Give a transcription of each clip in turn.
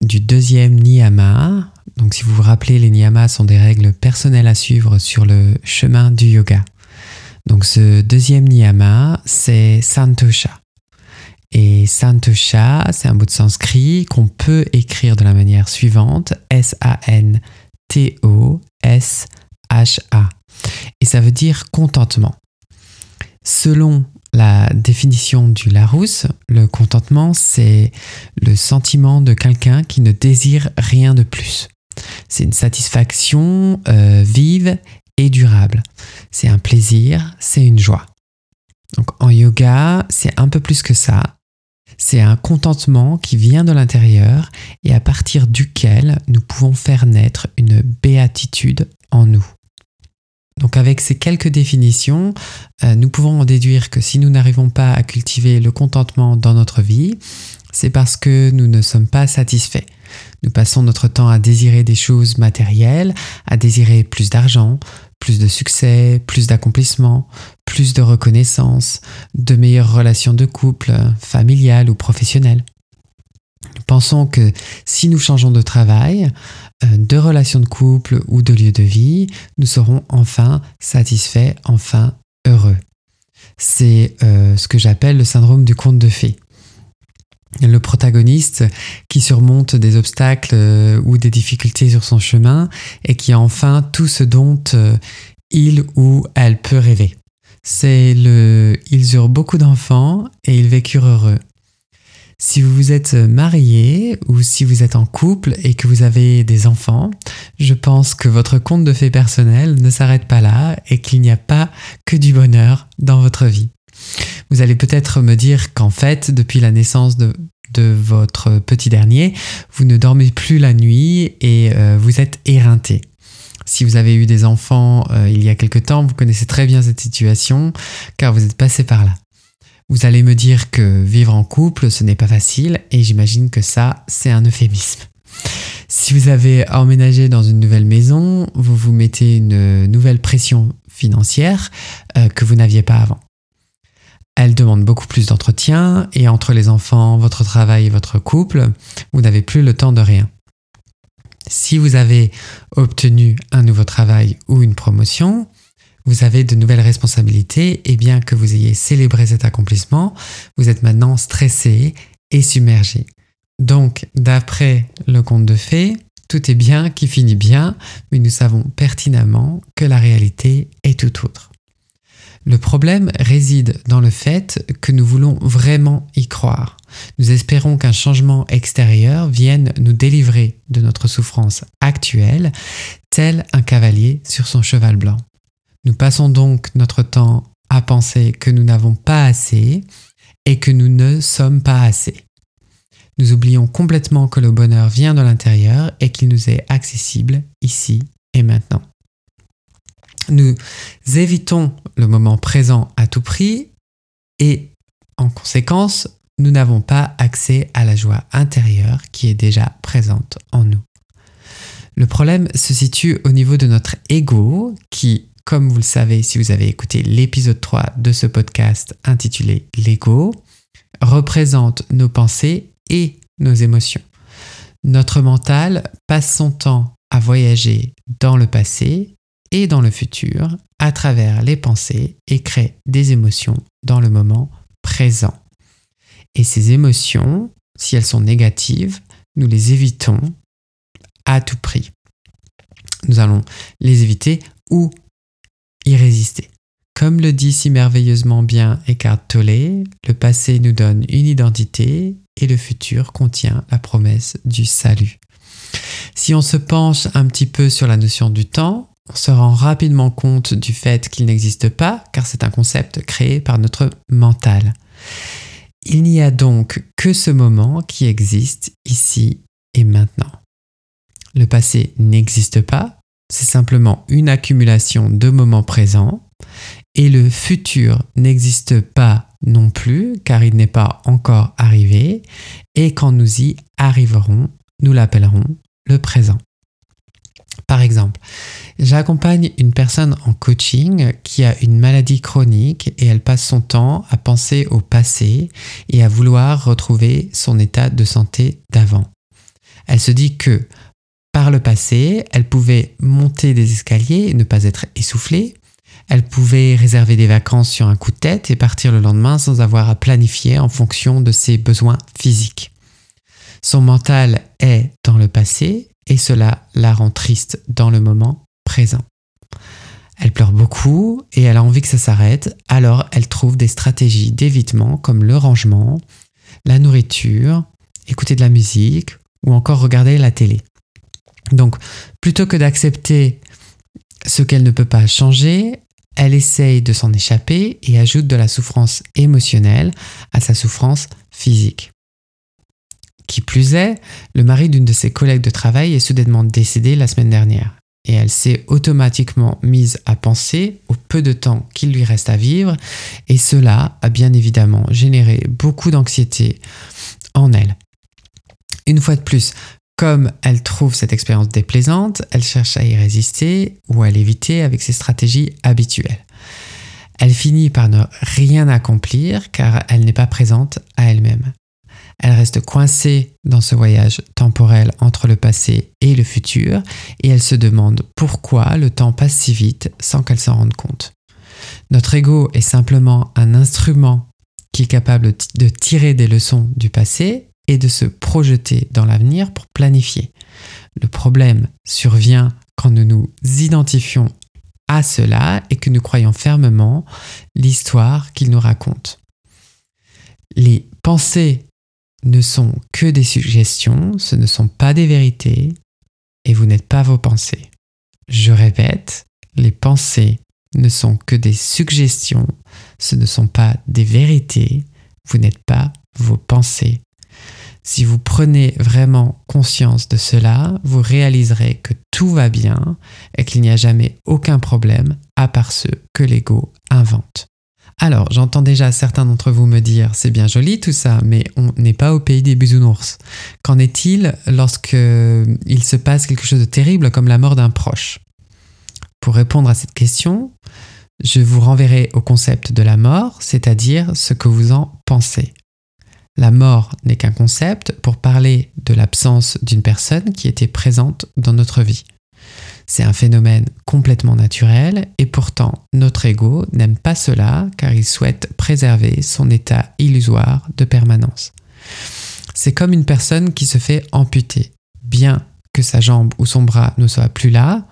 du deuxième niyama. Donc si vous vous rappelez, les niyamas sont des règles personnelles à suivre sur le chemin du yoga. Donc ce deuxième niyama, c'est santosha. Et santosha, c'est un mot de sanskrit qu'on peut écrire de la manière suivante, S-A-N-T-O-S-H-A. Et ça veut dire contentement. Selon la définition du Larousse, le contentement, c'est le sentiment de quelqu'un qui ne désire rien de plus. C'est une satisfaction euh, vive et durable. C'est un plaisir, c'est une joie. Donc en yoga, c'est un peu plus que ça. C'est un contentement qui vient de l'intérieur et à partir duquel nous pouvons faire naître une béatitude en nous. Donc avec ces quelques définitions, euh, nous pouvons en déduire que si nous n'arrivons pas à cultiver le contentement dans notre vie, c'est parce que nous ne sommes pas satisfaits. Nous passons notre temps à désirer des choses matérielles, à désirer plus d'argent, plus de succès, plus d'accomplissement, plus de reconnaissance, de meilleures relations de couple, familiales ou professionnelles. Pensons que si nous changeons de travail, euh, de relations de couple ou de lieu de vie, nous serons enfin satisfaits, enfin heureux. C'est euh, ce que j'appelle le syndrome du conte de fées. Le protagoniste qui surmonte des obstacles euh, ou des difficultés sur son chemin et qui a enfin tout ce dont il ou elle peut rêver. C'est le ils eurent beaucoup d'enfants et ils vécurent heureux. Si vous êtes marié ou si vous êtes en couple et que vous avez des enfants, je pense que votre compte de fait personnel ne s'arrête pas là et qu'il n'y a pas que du bonheur dans votre vie. Vous allez peut-être me dire qu'en fait, depuis la naissance de, votre petit dernier, vous ne dormez plus la nuit et euh, vous êtes éreinté. Si vous avez eu des enfants euh, il y a quelque temps, vous connaissez très bien cette situation car vous êtes passé par là. Vous allez me dire que vivre en couple, ce n'est pas facile, et j'imagine que ça, c'est un euphémisme. Si vous avez emménagé dans une nouvelle maison, vous vous mettez une nouvelle pression financière euh, que vous n'aviez pas avant. Elle demande beaucoup plus d'entretien et entre les enfants, votre travail et votre couple, vous n'avez plus le temps de rien. Si vous avez obtenu un nouveau travail ou une promotion, vous avez de nouvelles responsabilités et bien que vous ayez célébré cet accomplissement, vous êtes maintenant stressé et submergé. Donc, d'après le conte de fées, tout est bien qui finit bien, mais nous savons pertinemment que la réalité est tout autre. Le problème réside dans le fait que nous voulons vraiment y croire. Nous espérons qu'un changement extérieur vienne nous délivrer de notre souffrance actuelle, tel un cavalier sur son cheval blanc. Nous passons donc notre temps à penser que nous n'avons pas assez et que nous ne sommes pas assez. Nous oublions complètement que le bonheur vient de l'intérieur et qu'il nous est accessible ici et maintenant. Nous évitons le moment présent à tout prix et en conséquence, nous n'avons pas accès à la joie intérieure qui est déjà présente en nous. Le problème se situe au niveau de notre ego qui comme vous le savez si vous avez écouté l'épisode 3 de ce podcast intitulé L'ego, représente nos pensées et nos émotions. Notre mental passe son temps à voyager dans le passé et dans le futur à travers les pensées et crée des émotions dans le moment présent. Et ces émotions, si elles sont négatives, nous les évitons à tout prix. Nous allons les éviter ou résister. Comme le dit si merveilleusement bien Eckhart Tolle, le passé nous donne une identité et le futur contient la promesse du salut. Si on se penche un petit peu sur la notion du temps, on se rend rapidement compte du fait qu'il n'existe pas, car c'est un concept créé par notre mental. Il n'y a donc que ce moment qui existe ici et maintenant. Le passé n'existe pas, c'est simplement une accumulation de moments présents. Et le futur n'existe pas non plus, car il n'est pas encore arrivé. Et quand nous y arriverons, nous l'appellerons le présent. Par exemple, j'accompagne une personne en coaching qui a une maladie chronique et elle passe son temps à penser au passé et à vouloir retrouver son état de santé d'avant. Elle se dit que par le passé, elle pouvait monter des escaliers et ne pas être essoufflée. Elle pouvait réserver des vacances sur un coup de tête et partir le lendemain sans avoir à planifier en fonction de ses besoins physiques. Son mental est dans le passé et cela la rend triste dans le moment présent. Elle pleure beaucoup et elle a envie que ça s'arrête, alors elle trouve des stratégies d'évitement comme le rangement, la nourriture, écouter de la musique ou encore regarder la télé. Donc, plutôt que d'accepter ce qu'elle ne peut pas changer, elle essaye de s'en échapper et ajoute de la souffrance émotionnelle à sa souffrance physique. Qui plus est, le mari d'une de ses collègues de travail est soudainement décédé la semaine dernière. Et elle s'est automatiquement mise à penser au peu de temps qu'il lui reste à vivre, et cela a bien évidemment généré beaucoup d'anxiété en elle. Une fois de plus, comme elle trouve cette expérience déplaisante, elle cherche à y résister ou à l'éviter avec ses stratégies habituelles. Elle finit par ne rien accomplir car elle n'est pas présente à elle-même. Elle reste coincée dans ce voyage temporel entre le passé et le futur et elle se demande pourquoi le temps passe si vite sans qu'elle s'en rende compte. Notre ego est simplement un instrument qui est capable de tirer des leçons du passé et de se projeter dans l'avenir pour planifier. Le problème survient quand nous nous identifions à cela et que nous croyons fermement l'histoire qu'il nous raconte. Les pensées ne sont que des suggestions, ce ne sont pas des vérités, et vous n'êtes pas vos pensées. Je répète, les pensées ne sont que des suggestions, ce ne sont pas des vérités, vous n'êtes pas vos pensées. Si vous prenez vraiment conscience de cela, vous réaliserez que tout va bien et qu'il n'y a jamais aucun problème à part ceux que l'ego invente. Alors, j'entends déjà certains d'entre vous me dire c'est bien joli tout ça, mais on n'est pas au pays des bisounours. Qu'en est-il lorsque il se passe quelque chose de terrible comme la mort d'un proche? Pour répondre à cette question, je vous renverrai au concept de la mort, c'est-à-dire ce que vous en pensez. La mort n'est qu'un concept pour parler de l'absence d'une personne qui était présente dans notre vie. C'est un phénomène complètement naturel et pourtant notre ego n'aime pas cela car il souhaite préserver son état illusoire de permanence. C'est comme une personne qui se fait amputer. Bien que sa jambe ou son bras ne soit plus là,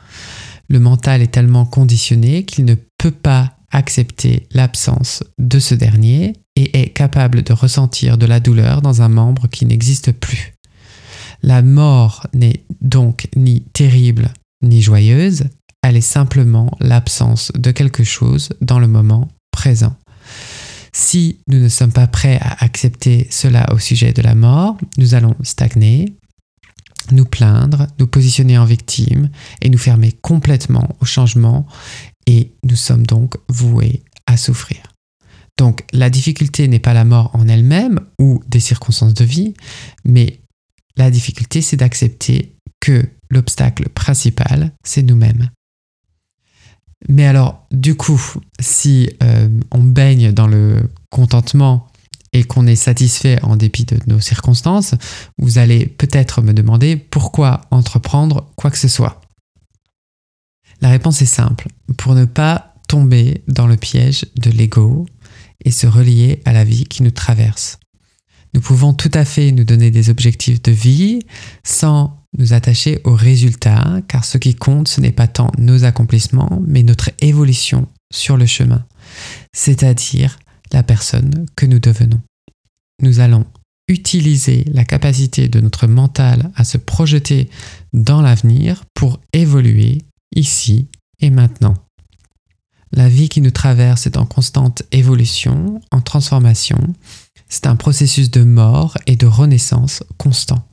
le mental est tellement conditionné qu'il ne peut pas accepter l'absence de ce dernier et est capable de ressentir de la douleur dans un membre qui n'existe plus. La mort n'est donc ni terrible ni joyeuse, elle est simplement l'absence de quelque chose dans le moment présent. Si nous ne sommes pas prêts à accepter cela au sujet de la mort, nous allons stagner, nous plaindre, nous positionner en victime et nous fermer complètement au changement et nous sommes donc voués à souffrir. Donc la difficulté n'est pas la mort en elle-même ou des circonstances de vie, mais la difficulté c'est d'accepter que l'obstacle principal c'est nous-mêmes. Mais alors du coup, si euh, on baigne dans le contentement et qu'on est satisfait en dépit de nos circonstances, vous allez peut-être me demander pourquoi entreprendre quoi que ce soit. La réponse est simple, pour ne pas tomber dans le piège de l'ego, et se relier à la vie qui nous traverse. Nous pouvons tout à fait nous donner des objectifs de vie sans nous attacher aux résultats, car ce qui compte, ce n'est pas tant nos accomplissements, mais notre évolution sur le chemin, c'est-à-dire la personne que nous devenons. Nous allons utiliser la capacité de notre mental à se projeter dans l'avenir pour évoluer ici et maintenant. La vie qui nous traverse est en constante évolution, en transformation. C'est un processus de mort et de renaissance constant.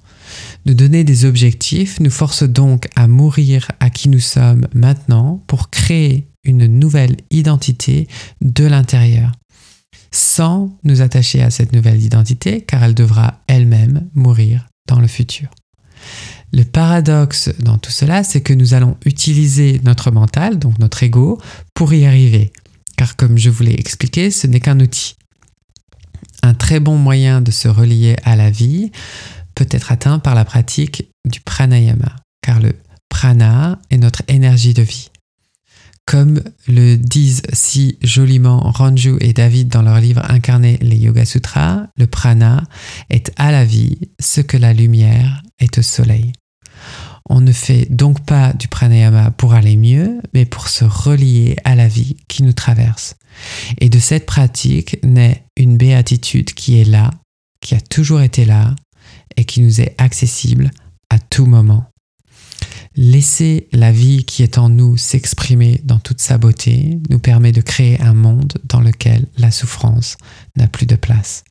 Nous donner des objectifs nous force donc à mourir à qui nous sommes maintenant pour créer une nouvelle identité de l'intérieur, sans nous attacher à cette nouvelle identité car elle devra elle-même mourir dans le futur. Le paradoxe dans tout cela, c'est que nous allons utiliser notre mental, donc notre ego, pour y arriver. Car comme je vous l'ai expliqué, ce n'est qu'un outil. Un très bon moyen de se relier à la vie peut être atteint par la pratique du pranayama, car le prana est notre énergie de vie. Comme le disent si joliment Ranju et David dans leur livre Incarner les Yoga Sutras, le prana est à la vie ce que la lumière est au soleil. On ne fait donc pas du pranayama pour aller mieux, mais pour se relier à la vie qui nous traverse. Et de cette pratique naît une béatitude qui est là, qui a toujours été là, et qui nous est accessible à tout moment. Laisser la vie qui est en nous s'exprimer dans toute sa beauté nous permet de créer un monde dans lequel la souffrance n'a plus de place.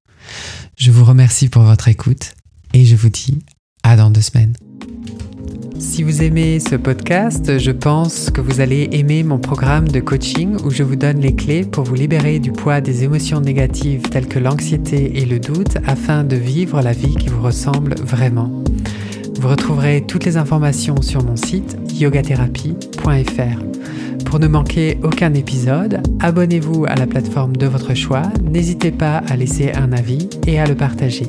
Je vous remercie pour votre écoute et je vous dis à dans deux semaines. Si vous aimez ce podcast, je pense que vous allez aimer mon programme de coaching où je vous donne les clés pour vous libérer du poids des émotions négatives telles que l'anxiété et le doute afin de vivre la vie qui vous ressemble vraiment. Vous retrouverez toutes les informations sur mon site yogatherapie.fr. Pour ne manquer aucun épisode, abonnez-vous à la plateforme de votre choix, n'hésitez pas à laisser un avis et à le partager.